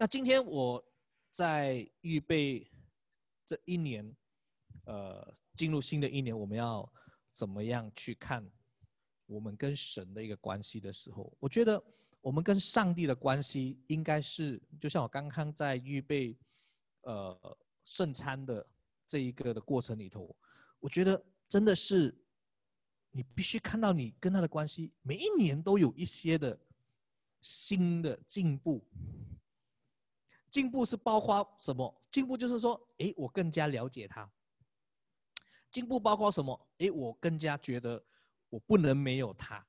那今天我在预备这一年，呃，进入新的一年，我们要怎么样去看我们跟神的一个关系的时候，我觉得我们跟上帝的关系应该是，就像我刚刚在预备，呃，圣餐的这一个的过程里头，我觉得真的是，你必须看到你跟他的关系，每一年都有一些的新的进步。进步是包括什么？进步就是说，哎，我更加了解他。进步包括什么？哎，我更加觉得我不能没有他。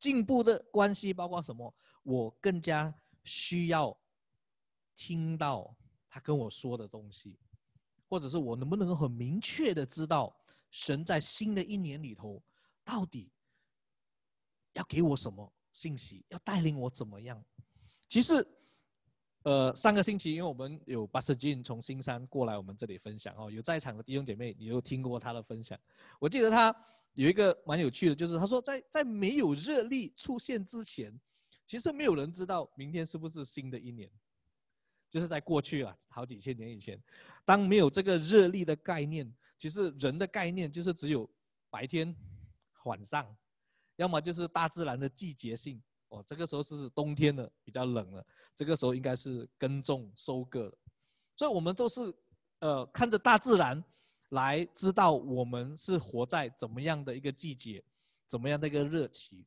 进步的关系包括什么？我更加需要听到他跟我说的东西，或者是我能不能很明确的知道神在新的一年里头到底要给我什么信息，要带领我怎么样？其实。呃，上个星期，因为我们有巴斯金从新山过来我们这里分享哦，有在场的弟兄姐妹，你有听过他的分享？我记得他有一个蛮有趣的，就是他说，在在没有热力出现之前，其实没有人知道明天是不是新的一年。就是在过去啊，好几千年以前，当没有这个热力的概念，其实人的概念就是只有白天、晚上，要么就是大自然的季节性。哦，这个时候是冬天了，比较冷了。这个时候应该是耕种、收割，所以我们都是，呃，看着大自然来知道我们是活在怎么样的一个季节，怎么样的一个热期。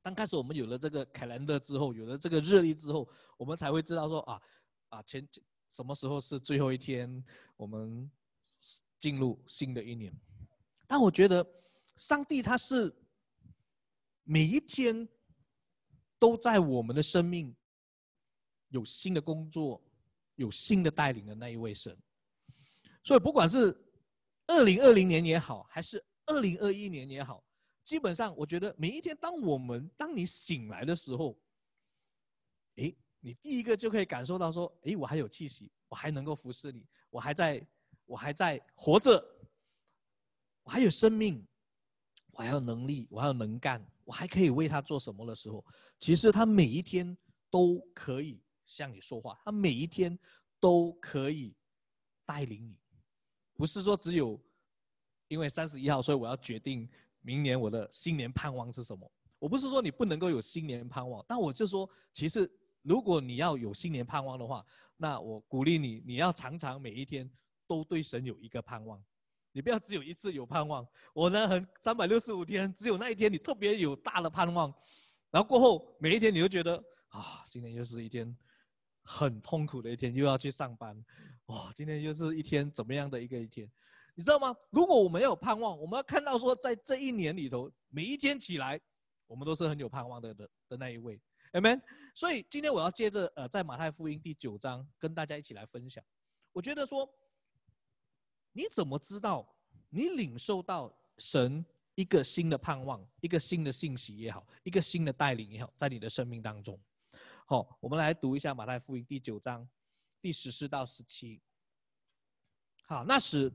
刚开始我们有了这个凯兰德之后，有了这个热力之后，我们才会知道说啊，啊前什么时候是最后一天，我们进入新的一年。但我觉得上帝他是每一天。都在我们的生命有新的工作，有新的带领的那一位神。所以不管是二零二零年也好，还是二零二一年也好，基本上我觉得每一天，当我们当你醒来的时候，诶，你第一个就可以感受到说，诶，我还有气息，我还能够服侍你，我还在，我还在活着，我还有生命，我还有能力，我还有能干。我还可以为他做什么的时候，其实他每一天都可以向你说话，他每一天都可以带领你，不是说只有因为三十一号，所以我要决定明年我的新年盼望是什么。我不是说你不能够有新年盼望，但我就说，其实如果你要有新年盼望的话，那我鼓励你，你要常常每一天都对神有一个盼望。你不要只有一次有盼望，我呢很三百六十五天，只有那一天你特别有大的盼望，然后过后每一天你就觉得啊，今天又是一天很痛苦的一天，又要去上班，哇，今天又是一天怎么样的一个一天，你知道吗？如果我们要有盼望，我们要看到说在这一年里头，每一天起来，我们都是很有盼望的的的那一位，amen。所以今天我要接着呃，在马太福音第九章跟大家一起来分享，我觉得说。你怎么知道？你领受到神一个新的盼望，一个新的信息也好，一个新的带领也好，在你的生命当中。好，我们来读一下马太福音第九章第十四到十七。好，那时，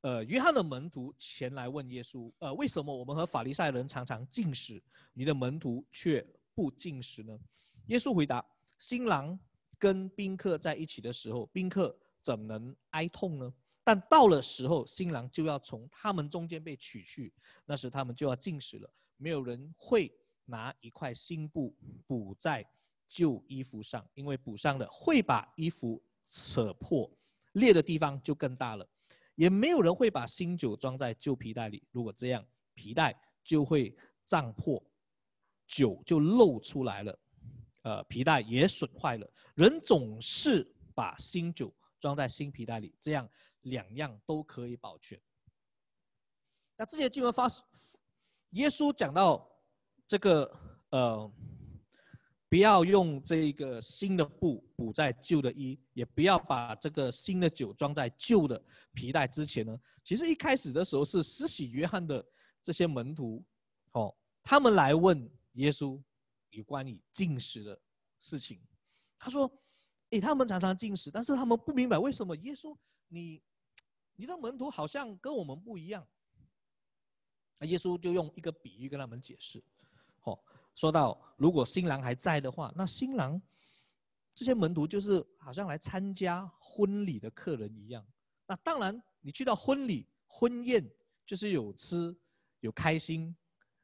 呃，约翰的门徒前来问耶稣，呃，为什么我们和法利赛人常常进食，你的门徒却不进食呢？耶稣回答：新郎跟宾客在一起的时候，宾客怎能哀痛呢？但到了时候，新郎就要从他们中间被取去，那时他们就要进食了。没有人会拿一块新布补在旧衣服上，因为补上了会把衣服扯破，裂的地方就更大了。也没有人会把新酒装在旧皮袋里，如果这样，皮袋就会胀破，酒就漏出来了，呃，皮带也损坏了。人总是把新酒装在新皮袋里，这样。两样都可以保全。那这些经文发，耶稣讲到这个呃，不要用这个新的布补在旧的衣，也不要把这个新的酒装在旧的皮带之前呢。其实一开始的时候是施洗约翰的这些门徒，哦，他们来问耶稣有关于进食的事情。他说，诶，他们常常进食，但是他们不明白为什么耶稣你。你的门徒好像跟我们不一样，那耶稣就用一个比喻跟他们解释，哦，说到如果新郎还在的话，那新郎这些门徒就是好像来参加婚礼的客人一样。那当然，你去到婚礼、婚宴，就是有吃、有开心，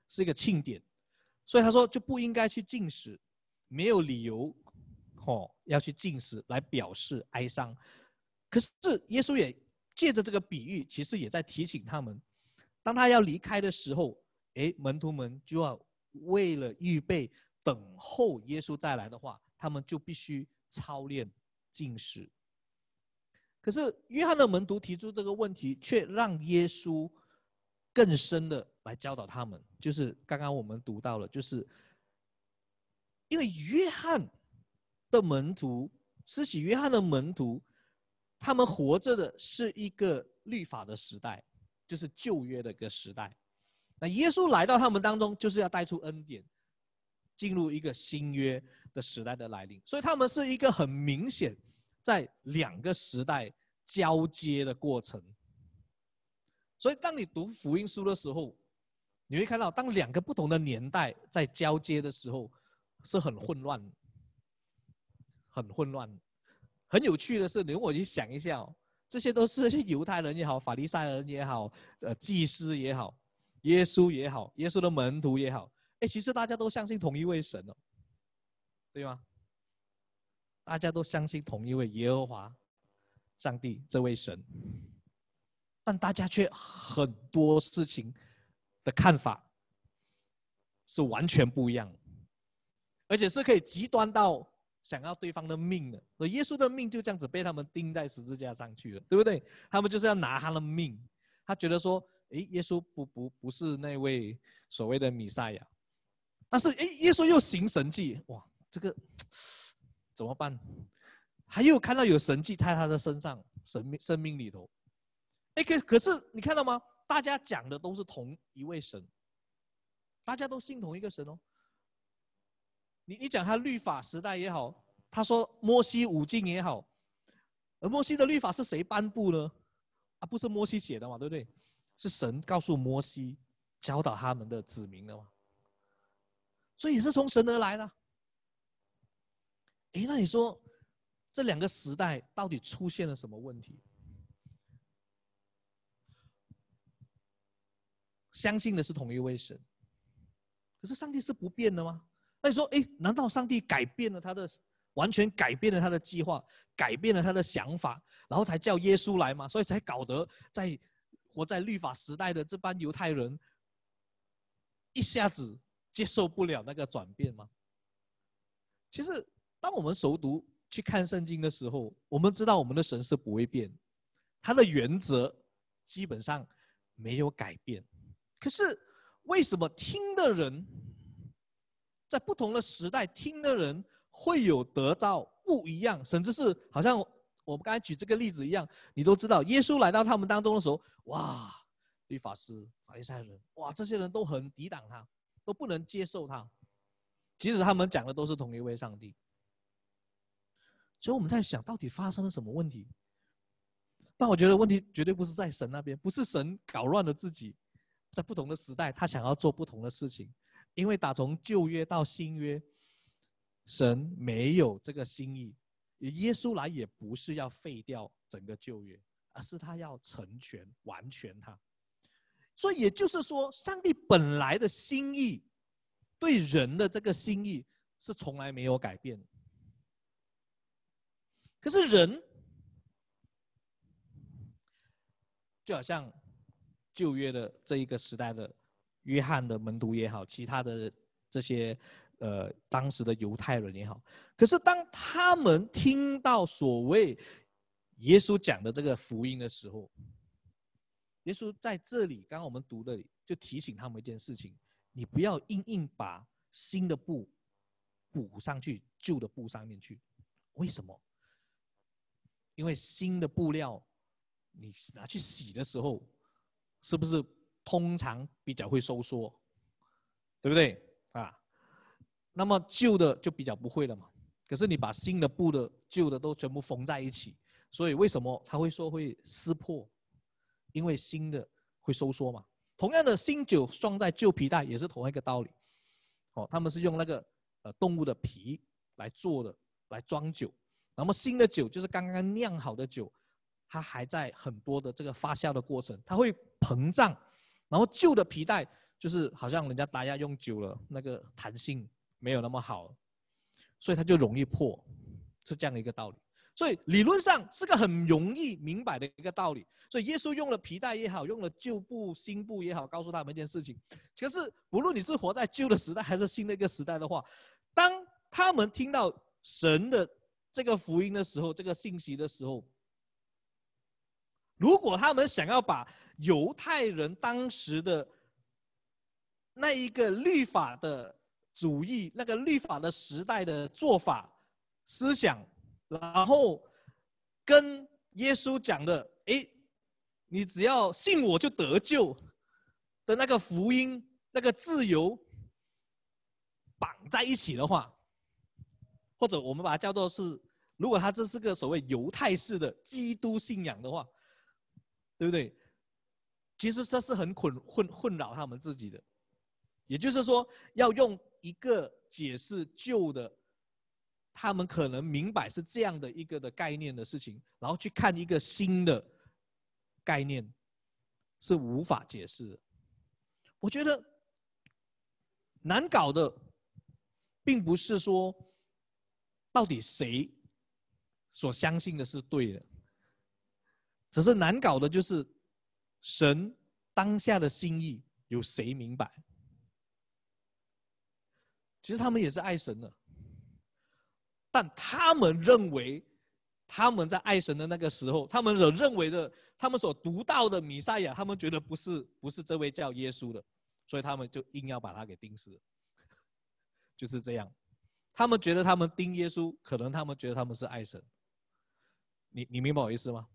是一个庆典。所以他说就不应该去进食，没有理由，哦，要去进食来表示哀伤。可是耶稣也借着这个比喻，其实也在提醒他们，当他要离开的时候，哎，门徒们就要为了预备等候耶稣再来的话。他们就必须操练进食。可是约翰的门徒提出这个问题，却让耶稣更深的来教导他们。就是刚刚我们读到了，就是因为约翰的门徒，施洗约翰的门徒，他们活着的是一个律法的时代，就是旧约的一个时代。那耶稣来到他们当中，就是要带出恩典，进入一个新约。的时代的来临，所以他们是一个很明显在两个时代交接的过程。所以当你读福音书的时候，你会看到，当两个不同的年代在交接的时候，是很混乱，很混乱。很有趣的是，你我去想一下哦，这些都是 犹太人也好，法利赛人也好，呃，祭司也好，耶稣也好，耶稣的门徒也好，哎，其实大家都相信同一位神哦。对吗？大家都相信同一位耶和华上帝这位神，但大家却很多事情的看法是完全不一样，而且是可以极端到想要对方的命的。所以耶稣的命就这样子被他们钉在十字架上去了，对不对？他们就是要拿他的命。他觉得说，诶，耶稣不不不是那位所谓的弥赛亚，但是诶，耶稣又行神迹，哇！这个 怎么办？还有看到有神迹在他的身上，生命生命里头。哎，可可是你看到吗？大家讲的都是同一位神，大家都信同一个神哦。你你讲他律法时代也好，他说摩西五经也好，而摩西的律法是谁颁布呢？啊，不是摩西写的嘛，对不对？是神告诉摩西，教导他们的子民的嘛。所以也是从神而来的。哎，那你说这两个时代到底出现了什么问题？相信的是同一位神，可是上帝是不变的吗？那你说，哎，难道上帝改变了他的，完全改变了他的计划，改变了他的想法，然后才叫耶稣来吗？所以才搞得在活在律法时代的这帮犹太人一下子接受不了那个转变吗？其实。当我们熟读去看圣经的时候，我们知道我们的神是不会变，他的原则基本上没有改变。可是为什么听的人在不同的时代听的人会有得到不一样，甚至是好像我们刚才举这个例子一样，你都知道耶稣来到他们当中的时候，哇，律法师、法利赛人，哇，这些人都很抵挡他，都不能接受他，即使他们讲的都是同一位上帝。所以我们在想到底发生了什么问题？但我觉得问题绝对不是在神那边，不是神搞乱了自己，在不同的时代，他想要做不同的事情。因为打从旧约到新约，神没有这个心意，耶稣来也不是要废掉整个旧约，而是他要成全完全他。所以也就是说，上帝本来的心意，对人的这个心意是从来没有改变。可是人，就好像旧约的这一个时代的约翰的门徒也好，其他的这些呃当时的犹太人也好，可是当他们听到所谓耶稣讲的这个福音的时候，耶稣在这里，刚刚我们读的就提醒他们一件事情：你不要硬硬把新的布补上去旧的布上面去，为什么？因为新的布料，你拿去洗的时候，是不是通常比较会收缩，对不对啊？那么旧的就比较不会了嘛。可是你把新的布的、旧的都全部缝在一起，所以为什么他会说会撕破？因为新的会收缩嘛。同样的，新酒装在旧皮带也是同一个道理。哦，他们是用那个呃动物的皮来做的来装酒，那么新的酒就是刚刚酿好的酒，它还在很多的这个发酵的过程，它会膨胀，然后旧的皮带就是好像人家大家用久了，那个弹性没有那么好，所以它就容易破，是这样的一个道理。所以理论上是个很容易明白的一个道理。所以耶稣用了皮带也好，用了旧布、新布也好，告诉他们一件事情。可是不论你是活在旧的时代还是新的一个时代的话，当他们听到神的这个福音的时候，这个信息的时候，如果他们想要把犹太人当时的那一个律法的主义、那个律法的时代的做法、思想，然后跟耶稣讲的，哎，你只要信我就得救的那个福音、那个自由绑在一起的话，或者我们把它叫做是，如果他这是个所谓犹太式的基督信仰的话，对不对？其实这是很困混困扰他们自己的，也就是说，要用一个解释旧的。他们可能明白是这样的一个的概念的事情，然后去看一个新的概念，是无法解释的。我觉得难搞的，并不是说到底谁所相信的是对的，只是难搞的就是神当下的心意有谁明白？其实他们也是爱神的。但他们认为，他们在爱神的那个时候，他们所认为的，他们所读到的弥赛亚，他们觉得不是不是这位叫耶稣的，所以他们就硬要把他给钉死，就是这样。他们觉得他们钉耶稣，可能他们觉得他们是爱神。你你明白我意思吗？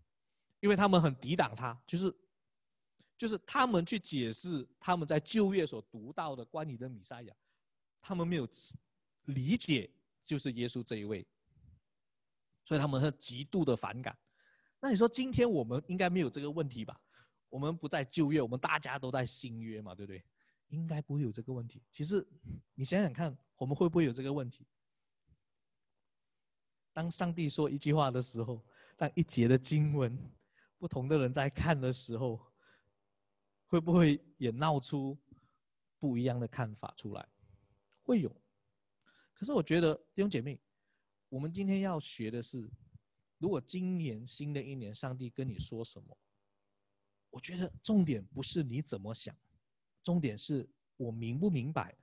因为他们很抵挡他，就是就是他们去解释他们在旧约所读到的关于的米赛亚，他们没有理解。就是耶稣这一位，所以他们很极度的反感。那你说今天我们应该没有这个问题吧？我们不在旧约，我们大家都在新约嘛，对不对？应该不会有这个问题。其实你想想看，我们会不会有这个问题？当上帝说一句话的时候，当一节的经文，不同的人在看的时候，会不会也闹出不一样的看法出来？会有。可是我觉得弟兄姐妹，我们今天要学的是，如果今年新的一年上帝跟你说什么，我觉得重点不是你怎么想，重点是我明不明白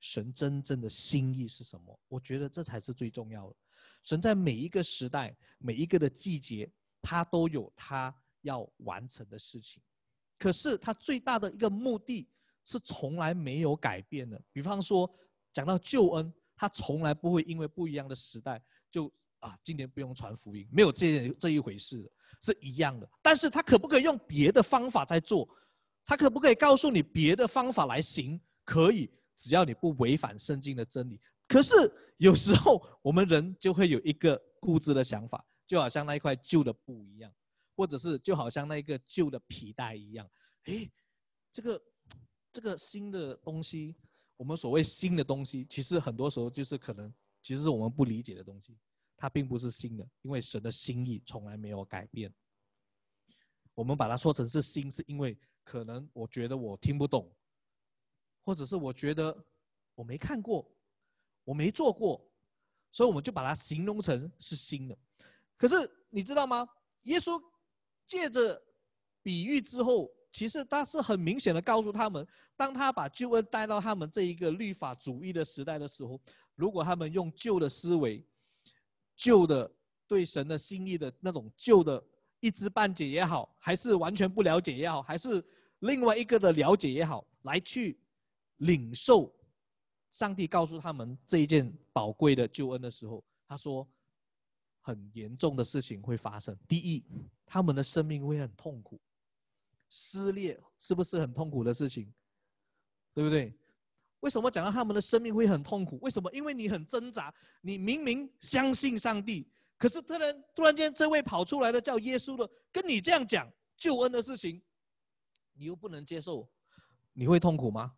神真正的心意是什么。我觉得这才是最重要的。神在每一个时代、每一个的季节，他都有他要完成的事情。可是他最大的一个目的是从来没有改变的。比方说讲到救恩。他从来不会因为不一样的时代就啊，今年不用传福音，没有这这一回事，是一样的。但是他可不可以用别的方法在做？他可不可以告诉你别的方法来行？可以，只要你不违反圣经的真理。可是有时候我们人就会有一个固执的想法，就好像那一块旧的布一样，或者是就好像那一个旧的皮带一样。诶，这个这个新的东西。我们所谓新的东西，其实很多时候就是可能，其实是我们不理解的东西，它并不是新的，因为神的心意从来没有改变。我们把它说成是新，是因为可能我觉得我听不懂，或者是我觉得我没看过，我没做过，所以我们就把它形容成是新的。可是你知道吗？耶稣借着比喻之后。其实他是很明显的告诉他们，当他把救恩带到他们这一个律法主义的时代的时候，如果他们用旧的思维、旧的对神的心意的那种旧的一知半解也好，还是完全不了解也好，还是另外一个的了解也好，来去领受上帝告诉他们这一件宝贵的救恩的时候，他说，很严重的事情会发生。第一，他们的生命会很痛苦。撕裂是不是很痛苦的事情？对不对？为什么讲到他们的生命会很痛苦？为什么？因为你很挣扎，你明明相信上帝，可是突然突然间这位跑出来的叫耶稣的，跟你这样讲救恩的事情，你又不能接受，你会痛苦吗？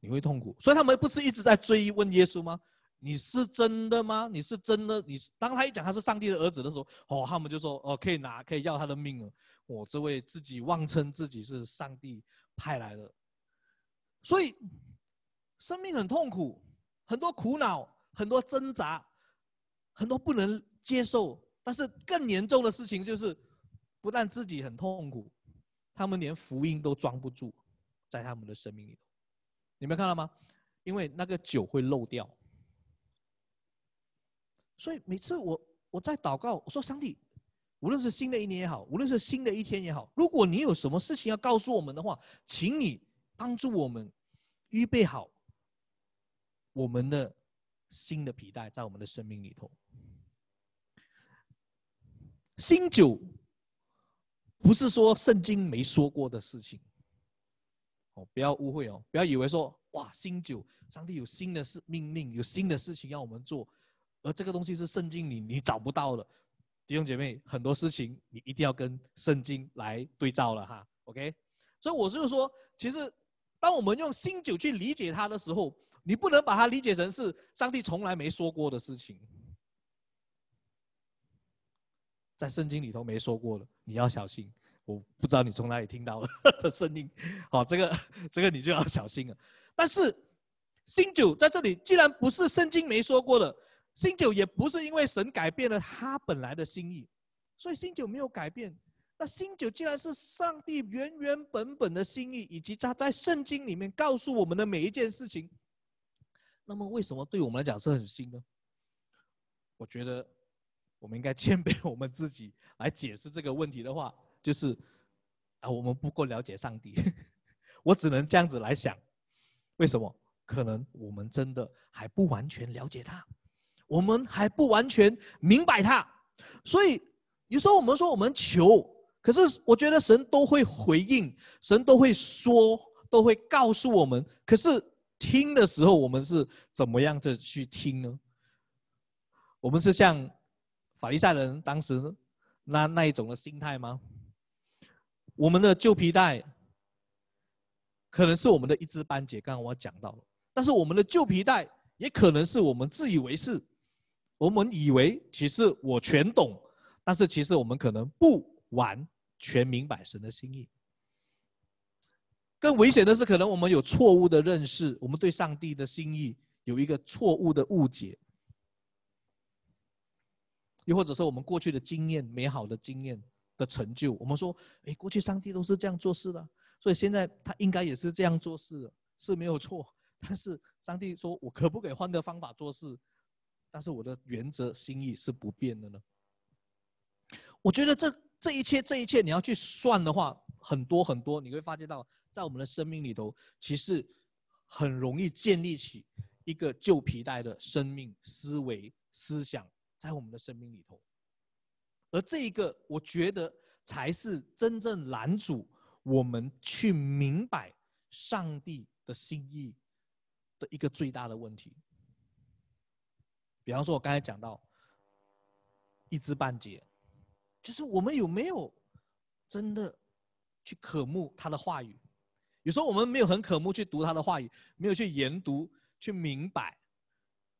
你会痛苦。所以他们不是一直在追问耶稣吗？你是真的吗？你是真的？你当他一讲他是上帝的儿子的时候，哦，他们就说哦，可以拿，可以要他的命了。我这位自己妄称自己是上帝派来的，所以生命很痛苦，很多苦恼，很多挣扎，很多不能接受。但是更严重的事情就是，不但自己很痛苦，他们连福音都装不住，在他们的生命里头。你们看到吗？因为那个酒会漏掉。所以每次我我在祷告，我说上帝。无论是新的一年也好，无论是新的一天也好，如果你有什么事情要告诉我们的话，请你帮助我们预备好我们的新的皮带，在我们的生命里头。新酒不是说圣经没说过的事情，哦，不要误会哦，不要以为说哇，新酒，上帝有新的事命令，有新的事情要我们做，而这个东西是圣经里你找不到的。弟兄姐妹，很多事情你一定要跟圣经来对照了哈，OK？所以我就是说，其实当我们用新酒去理解它的时候，你不能把它理解成是上帝从来没说过的事情，在圣经里头没说过的，你要小心。我不知道你从哪里听到了的声音，好，这个这个你就要小心了。但是新酒在这里，既然不是圣经没说过的。新酒也不是因为神改变了他本来的心意，所以新酒没有改变。那新酒既然是上帝原原本本的心意，以及他在圣经里面告诉我们的每一件事情，那么为什么对我们来讲是很新呢？我觉得我们应该谦卑我们自己来解释这个问题的话，就是啊，我们不够了解上帝，我只能这样子来想，为什么？可能我们真的还不完全了解他。我们还不完全明白他，所以有时候我们说我们求，可是我觉得神都会回应，神都会说，都会告诉我们。可是听的时候，我们是怎么样的去听呢？我们是像法利赛人当时那那一种的心态吗？我们的旧皮带可能是我们的一知半解，刚刚我讲到了，但是我们的旧皮带也可能是我们自以为是。我们以为其实我全懂，但是其实我们可能不完全明白神的心意。更危险的是，可能我们有错误的认识，我们对上帝的心意有一个错误的误解，又或者说我们过去的经验、美好的经验的成就，我们说，哎，过去上帝都是这样做事的，所以现在他应该也是这样做事，是没有错。但是上帝说我可不可以换个方法做事？但是我的原则心意是不变的呢。我觉得这这一切这一切你要去算的话，很多很多，你会发现到在我们的生命里头，其实很容易建立起一个旧皮带的生命思维思想在我们的生命里头。而这一个，我觉得才是真正拦阻我们去明白上帝的心意的一个最大的问题。比方说，我刚才讲到一知半解，就是我们有没有真的去渴慕他的话语？有时候我们没有很渴慕去读他的话语，没有去研读、去明白，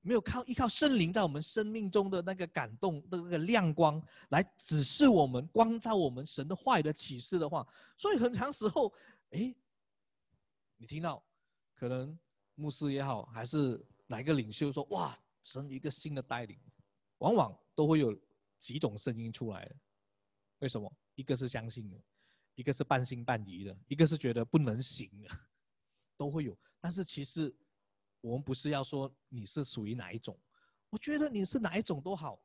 没有靠依靠圣灵在我们生命中的那个感动的那个亮光来指示我们、光照我们神的话语的启示的话，所以很长时候，哎，你听到可能牧师也好，还是哪一个领袖说，哇。神一个新的带领，往往都会有几种声音出来。为什么？一个是相信的，一个是半信半疑的，一个是觉得不能行的，都会有。但是其实我们不是要说你是属于哪一种，我觉得你是哪一种都好，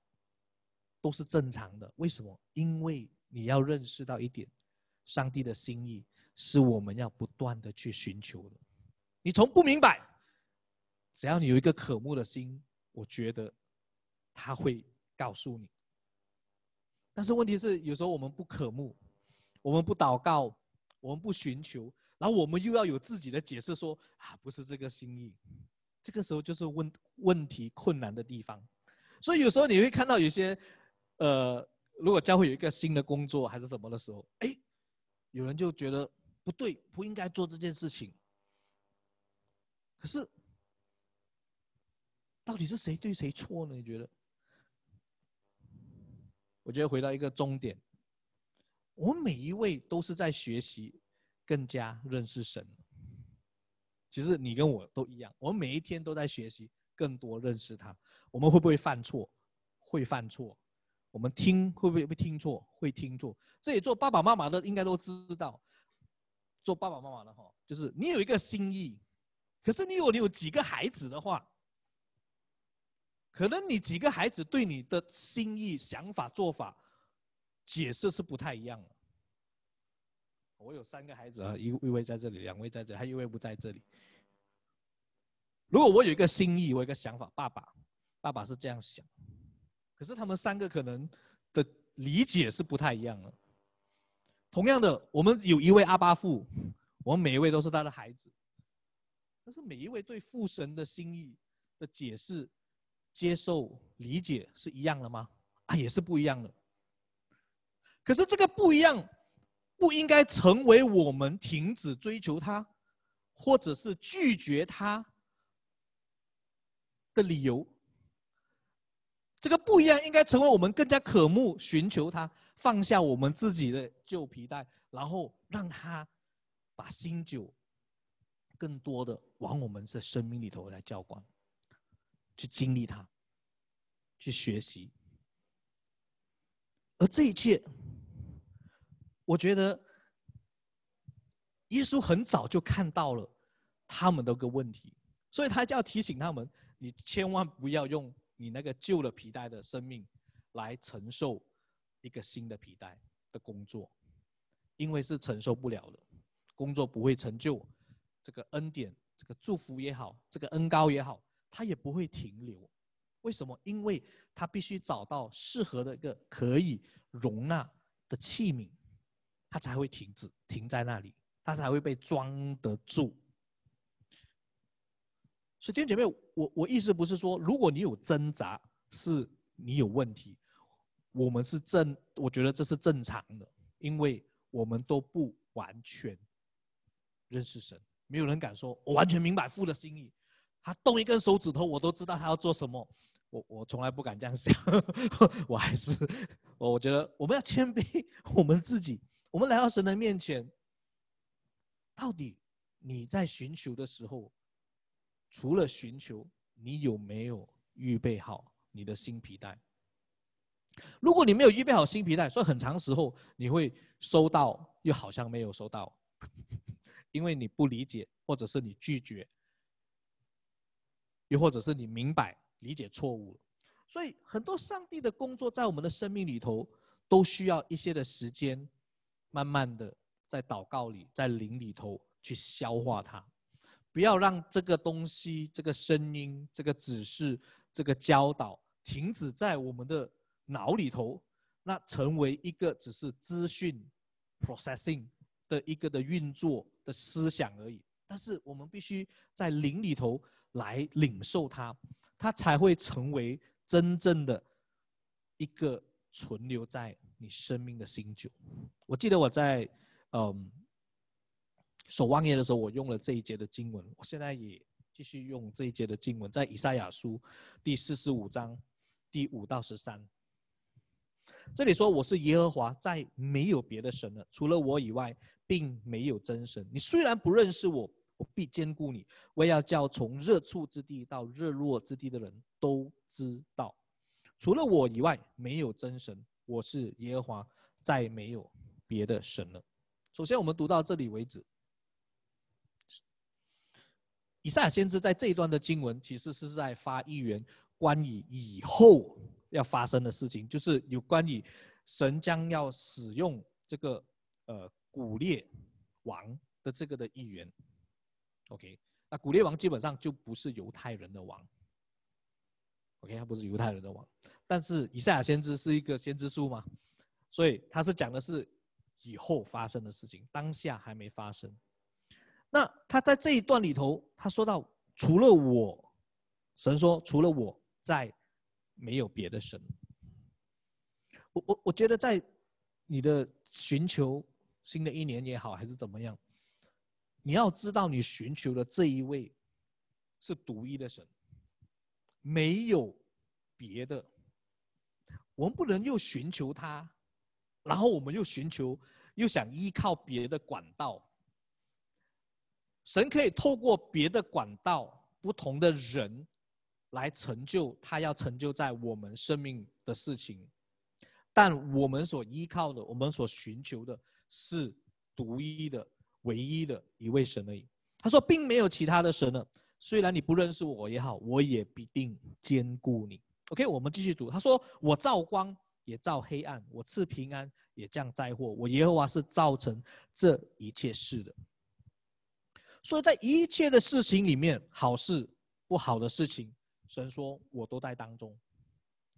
都是正常的。为什么？因为你要认识到一点，上帝的心意是我们要不断的去寻求的。你从不明白，只要你有一个渴慕的心。我觉得他会告诉你，但是问题是，有时候我们不渴慕，我们不祷告，我们不寻求，然后我们又要有自己的解释，说啊，不是这个心意，这个时候就是问问题困难的地方。所以有时候你会看到有些，呃，如果教会有一个新的工作还是什么的时候，哎，有人就觉得不对，不应该做这件事情，可是。到底是谁对谁错呢？你觉得？我觉得回到一个终点，我们每一位都是在学习，更加认识神。其实你跟我都一样，我们每一天都在学习，更多认识他。我们会不会犯错？会犯错。我们听会不会会听错？会听错。这也做爸爸妈妈的应该都知道，做爸爸妈妈的哈，就是你有一个心意，可是你有你有几个孩子的话，可能你几个孩子对你的心意、想法、做法解释是不太一样的。我有三个孩子啊，一一位在这里，两位在这里，还有一位不在这里。如果我有一个心意，我有一个想法，爸爸，爸爸是这样想，可是他们三个可能的理解是不太一样的。同样的，我们有一位阿巴父，我们每一位都是他的孩子，但是每一位对父神的心意的解释、接受、理解是一样的吗？啊，也是不一样的。可是这个不一样，不应该成为我们停止追求他，或者是拒绝他。的理由，这个不一样，应该成为我们更加渴慕寻求他，放下我们自己的旧皮带，然后让他把新酒更多的往我们的生命里头来浇灌，去经历它，去学习。而这一切，我觉得耶稣很早就看到了他们的个问题，所以他就要提醒他们。你千万不要用你那个旧的皮带的生命来承受一个新的皮带的工作，因为是承受不了的，工作不会成就这个恩典，这个祝福也好，这个恩高也好，他也不会停留。为什么？因为他必须找到适合的一个可以容纳的器皿，他才会停止，停在那里，他才会被装得住。所以弟兄姐妹，我我意思不是说，如果你有挣扎，是你有问题。我们是正，我觉得这是正常的，因为我们都不完全认识神，没有人敢说我完全明白父的心意。他动一根手指头，我都知道他要做什么。我我从来不敢这样想，我还是我我觉得我们要谦卑我们自己，我们来到神的面前，到底你在寻求的时候。除了寻求，你有没有预备好你的新皮带？如果你没有预备好新皮带，所以很长时候你会收到，又好像没有收到，因为你不理解，或者是你拒绝，又或者是你明白理解错误了。所以很多上帝的工作在我们的生命里头，都需要一些的时间，慢慢的在祷告里，在灵里头去消化它。不要让这个东西、这个声音、这个指示、这个教导停止在我们的脑里头，那成为一个只是资讯 processing 的一个的运作的思想而已。但是我们必须在灵里头来领受它，它才会成为真正的一个存留在你生命的新酒。我记得我在嗯。守望夜的时候，我用了这一节的经文，我现在也继续用这一节的经文，在以赛亚书第四十五章第五到十三。这里说：“我是耶和华，在没有别的神了，除了我以外，并没有真神。你虽然不认识我，我必兼顾你。我要叫从热处之地到热落之地的人都知道，除了我以外，没有真神。我是耶和华，再没有别的神了。”首先，我们读到这里为止。以赛亚先知在这一段的经文，其实是在发预言，关于以后要发生的事情，就是有关于神将要使用这个呃古列王的这个的预言。OK，那古列王基本上就不是犹太人的王。OK，他不是犹太人的王，但是以赛亚先知是一个先知书嘛，所以他是讲的是以后发生的事情，当下还没发生。那他在这一段里头，他说到，除了我，神说，除了我，再没有别的神。我我我觉得，在你的寻求新的一年也好，还是怎么样，你要知道，你寻求的这一位是独一的神，没有别的，我们不能又寻求他，然后我们又寻求，又想依靠别的管道。神可以透过别的管道、不同的人，来成就他要成就在我们生命的事情，但我们所依靠的、我们所寻求的是独一的、唯一的一位神而已。他说，并没有其他的神了。虽然你不认识我也好，我也必定兼顾你。OK，我们继续读。他说：“我照光也照黑暗，我赐平安也降灾祸。我耶和华是造成这一切事的。”所以在一切的事情里面，好事、不好的事情，神说我都在当中。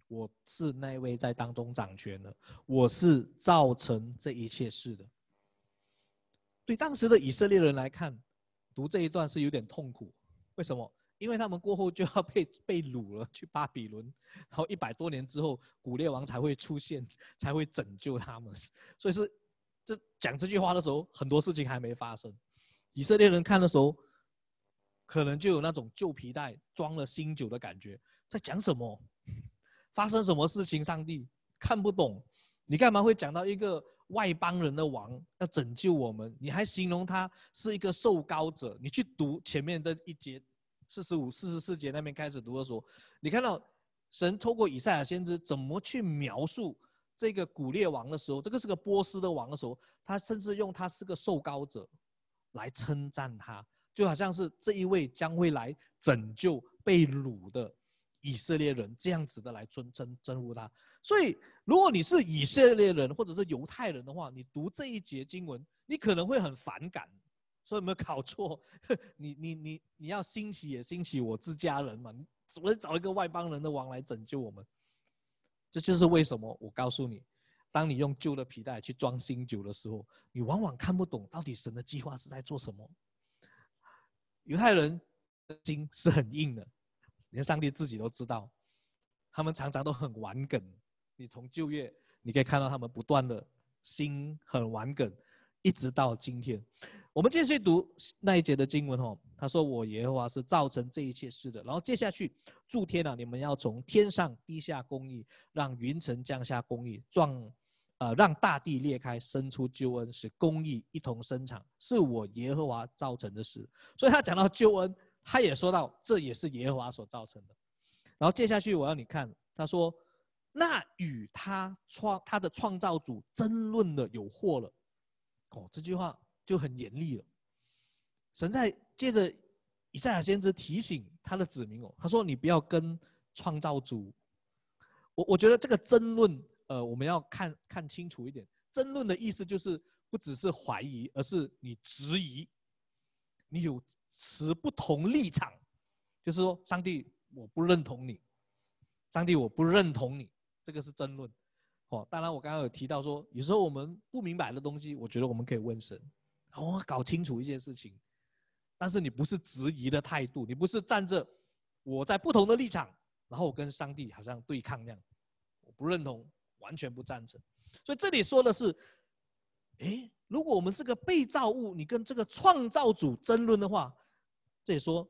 我是那位在当中掌权的，我是造成这一切事的。对当时的以色列人来看，读这一段是有点痛苦。为什么？因为他们过后就要被被掳了去巴比伦，然后一百多年之后，古列王才会出现，才会拯救他们。所以是这讲这句话的时候，很多事情还没发生。以色列人看的时候，可能就有那种旧皮带装了新酒的感觉，在讲什么？发生什么事情？上帝看不懂，你干嘛会讲到一个外邦人的王要拯救我们？你还形容他是一个受膏者？你去读前面的一节四十五、四十四节那边开始读的时候，你看到神透过以赛亚先知怎么去描述这个古列王的时候，这个是个波斯的王的时候，他甚至用他是个受膏者。来称赞他，就好像是这一位将会来拯救被掳的以色列人这样子的来尊称称呼他。所以，如果你是以色列人或者是犹太人的话，你读这一节经文，你可能会很反感。所以有没有搞错？你你你你要兴起也兴起我自家人嘛？怎么找一个外邦人的王来拯救我们？这就是为什么我告诉你。当你用旧的皮带去装新酒的时候，你往往看不懂到底神的计划是在做什么。犹太人的心是很硬的，连上帝自己都知道，他们常常都很顽梗。你从旧约你可以看到他们不断的心很顽梗，一直到今天。我们继续读那一节的经文哦，他说：“我耶和华是造成这一切事的。”然后接下去，诸天啊，你们要从天上滴下公义，让云层降下公义，状。呃，让大地裂开，生出救恩，使公义一同生长，是我耶和华造成的事。所以他讲到救恩，他也说到这也是耶和华所造成的。然后接下去我要你看，他说，那与他创他的创造主争论的有祸了。哦，这句话就很严厉了。神在接着以赛亚先知提醒他的子民哦，他说你不要跟创造主。我我觉得这个争论。呃，我们要看看清楚一点，争论的意思就是不只是怀疑，而是你质疑，你有持不同立场，就是说，上帝我不认同你，上帝我不认同你，这个是争论。哦，当然我刚刚有提到说，有时候我们不明白的东西，我觉得我们可以问神，我搞清楚一件事情，但是你不是质疑的态度，你不是站着我在不同的立场，然后我跟上帝好像对抗那样，我不认同。完全不赞成，所以这里说的是，诶，如果我们是个被造物，你跟这个创造主争论的话，这里说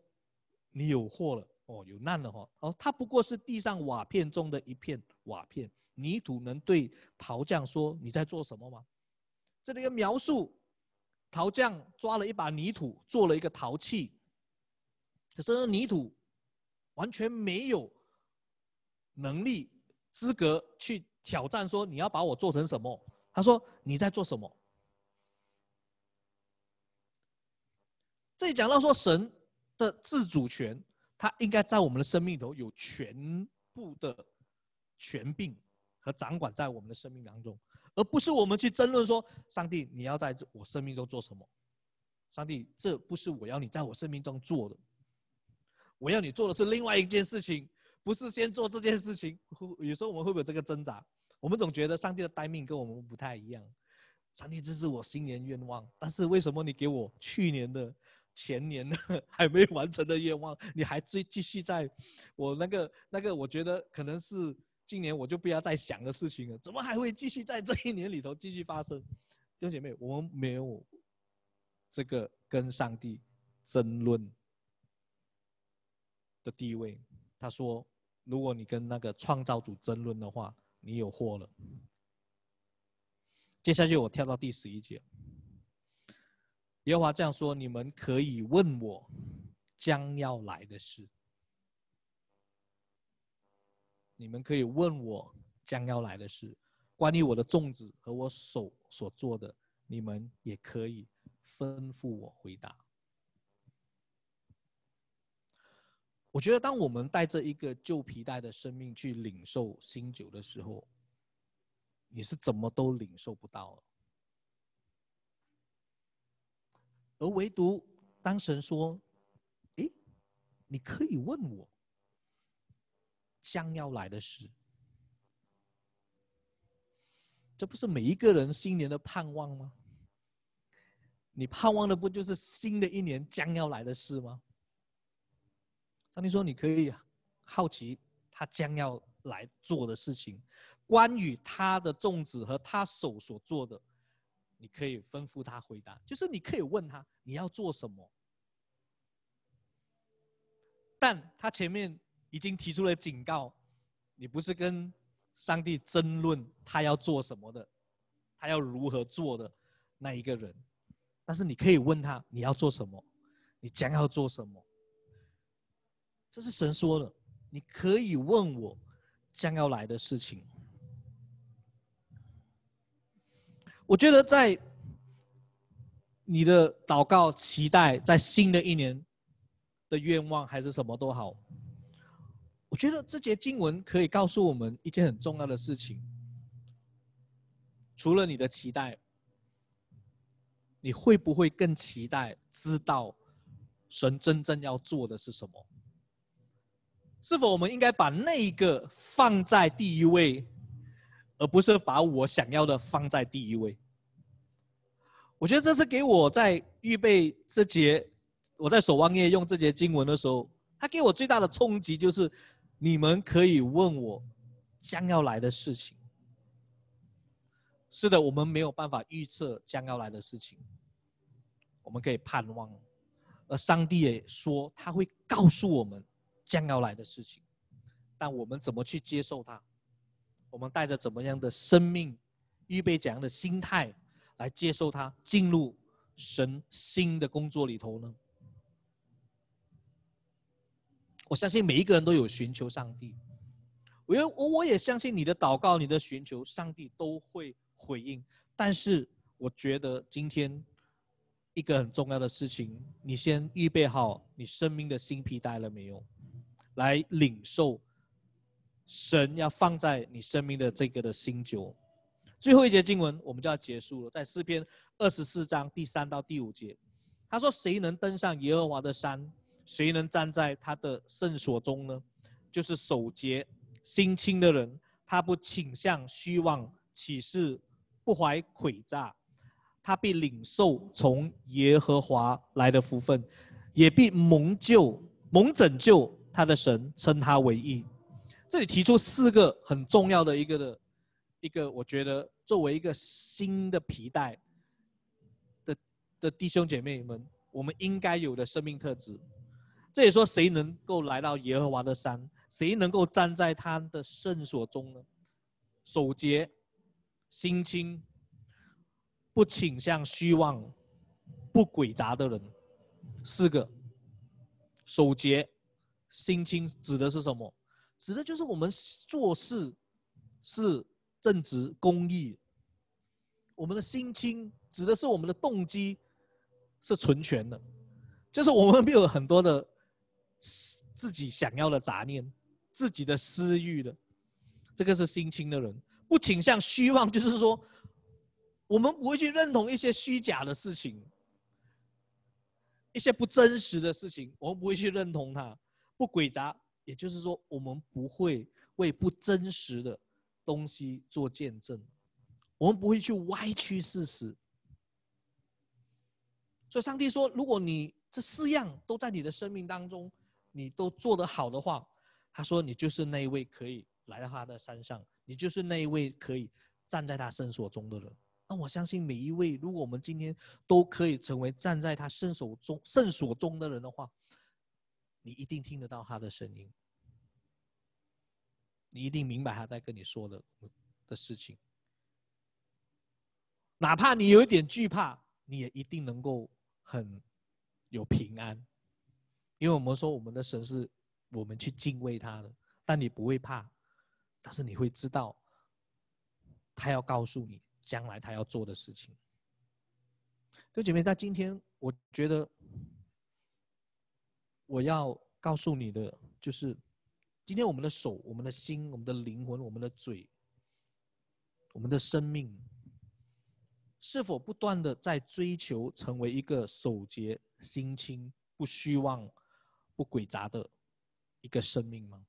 你有祸了哦，有难了哈。哦，它不过是地上瓦片中的一片瓦片，泥土能对陶匠说你在做什么吗？这里一个描述，陶匠抓了一把泥土做了一个陶器，可是泥土完全没有能力资格去。挑战说：“你要把我做成什么？”他说：“你在做什么？”这里讲到说，神的自主权，他应该在我们的生命里头有全部的权柄和掌管在我们的生命当中，而不是我们去争论说：“上帝，你要在我生命中做什么？”上帝，这不是我要你在我生命中做的，我要你做的是另外一件事情，不是先做这件事情。有时候我们会不会有这个挣扎？我们总觉得上帝的待命跟我们不太一样。上帝，这是我新年愿望，但是为什么你给我去年的、前年的 还没完成的愿望，你还继继续在我那个那个？我觉得可能是今年我就不要再想的事情了，怎么还会继续在这一年里头继续发生？弟兄姐妹，我们没有这个跟上帝争论的地位，他说：“如果你跟那个创造主争论的话，你有祸了。”接下去我跳到第十一节，耶和华这样说：“你们可以问我将要来的事，你们可以问我将要来的事，关于我的粽子和我手所做的，你们也可以吩咐我回答。”我觉得，当我们带着一个旧皮带的生命去领受新酒的时候，你是怎么都领受不到。而唯独当神说：“诶，你可以问我将要来的事。”这不是每一个人新年的盼望吗？你盼望的不就是新的一年将要来的事吗？上帝说：“你可以好奇他将要来做的事情，关于他的粽子和他手所做的，你可以吩咐他回答。就是你可以问他你要做什么，但他前面已经提出了警告，你不是跟上帝争论他要做什么的，他要如何做的那一个人，但是你可以问他你要做什么，你将要做什么。”这是神说的，你可以问我将要来的事情。我觉得在你的祷告、期待，在新的一年的愿望还是什么都好，我觉得这节经文可以告诉我们一件很重要的事情：除了你的期待，你会不会更期待知道神真正要做的是什么？是否我们应该把那一个放在第一位，而不是把我想要的放在第一位？我觉得这是给我在预备这节，我在守望夜用这节经文的时候，他给我最大的冲击就是：你们可以问我将要来的事情。是的，我们没有办法预测将要来的事情，我们可以盼望，而上帝也说他会告诉我们。将要来的事情，但我们怎么去接受它？我们带着怎么样的生命，预备怎样的心态来接受它，进入神新的工作里头呢？我相信每一个人都有寻求上帝，我我我也相信你的祷告、你的寻求，上帝都会回应。但是我觉得今天一个很重要的事情，你先预备好你生命的新皮带了没有？来领受神要放在你生命的这个的星球。最后一节经文，我们就要结束了，在诗篇二十四章第三到第五节，他说：“谁能登上耶和华的山？谁能站在他的圣所中呢？就是守节心清的人，他不倾向虚妄，岂是不怀诡诈？他必领受从耶和华来的福分，也必蒙救、蒙拯救。”他的神称他为义，这里提出四个很重要的一个的，一个我觉得作为一个新的皮带的的弟兄姐妹们，我们应该有的生命特质。这也说谁能够来到耶和华的山，谁能够站在他的圣所中呢？守节、心清、不倾向虚妄、不诡诈的人，四个守节。心清指的是什么？指的就是我们做事是正直公义。我们的心清指的是我们的动机是纯全的，就是我们没有很多的自己想要的杂念、自己的私欲的。这个是心清的人，不倾向虚妄，就是说我们不会去认同一些虚假的事情，一些不真实的事情，我们不会去认同它。不诡诈，也就是说，我们不会为不真实的东西做见证，我们不会去歪曲事实。所以，上帝说，如果你这四样都在你的生命当中，你都做得好的话，他说，你就是那一位可以来到他的山上，你就是那一位可以站在他圣所中的人。那我相信每一位，如果我们今天都可以成为站在他圣所中圣所中的人的话，你一定听得到他的声音，你一定明白他在跟你说的的事情。哪怕你有一点惧怕，你也一定能够很有平安，因为我们说我们的神是我们去敬畏他的，但你不会怕，但是你会知道，他要告诉你将来他要做的事情。弟兄姐妹，在今天，我觉得我要告诉你的就是，今天我们的手、我们的心、我们的灵魂、我们的嘴、我们的生命。是否不断的在追求成为一个守节、心清、不虚妄、不诡诈的一个生命吗？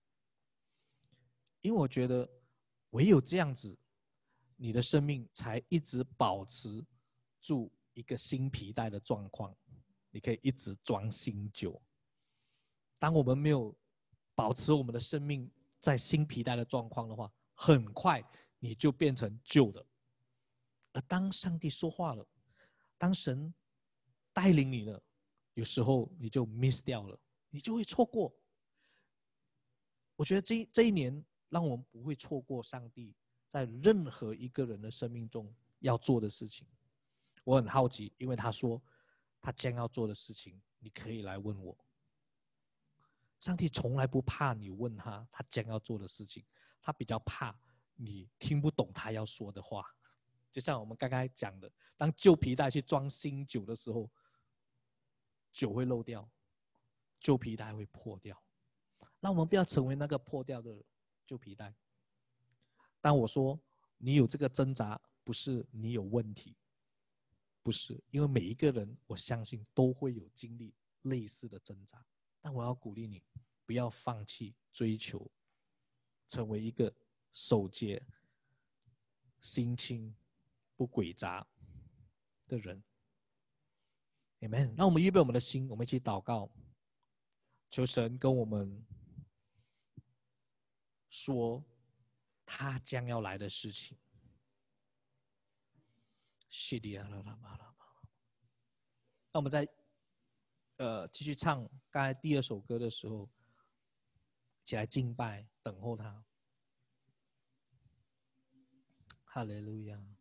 因为我觉得，唯有这样子，你的生命才一直保持住一个新皮带的状况，你可以一直装新酒。当我们没有保持我们的生命在新皮带的状况的话，很快你就变成旧的。而当上帝说话了，当神带领你了，有时候你就 miss 掉了，你就会错过。我觉得这这一年，让我们不会错过上帝在任何一个人的生命中要做的事情。我很好奇，因为他说他将要做的事情，你可以来问我。上帝从来不怕你问他他将要做的事情，他比较怕你听不懂他要说的话。就像我们刚刚讲的，当旧皮带去装新酒的时候，酒会漏掉，旧皮带会破掉。那我们不要成为那个破掉的旧皮带。当我说你有这个挣扎，不是你有问题，不是，因为每一个人，我相信都会有经历类似的挣扎。但我要鼓励你，不要放弃追求，成为一个守节、心清。不诡诈的人，Amen。那我们预备我们的心，我们一起祷告，求神跟我们说他将要来的事情。谢利亚拉拉巴拉巴。那我们在呃继续唱刚才第二首歌的时候，起来敬拜，等候他。哈利路亚。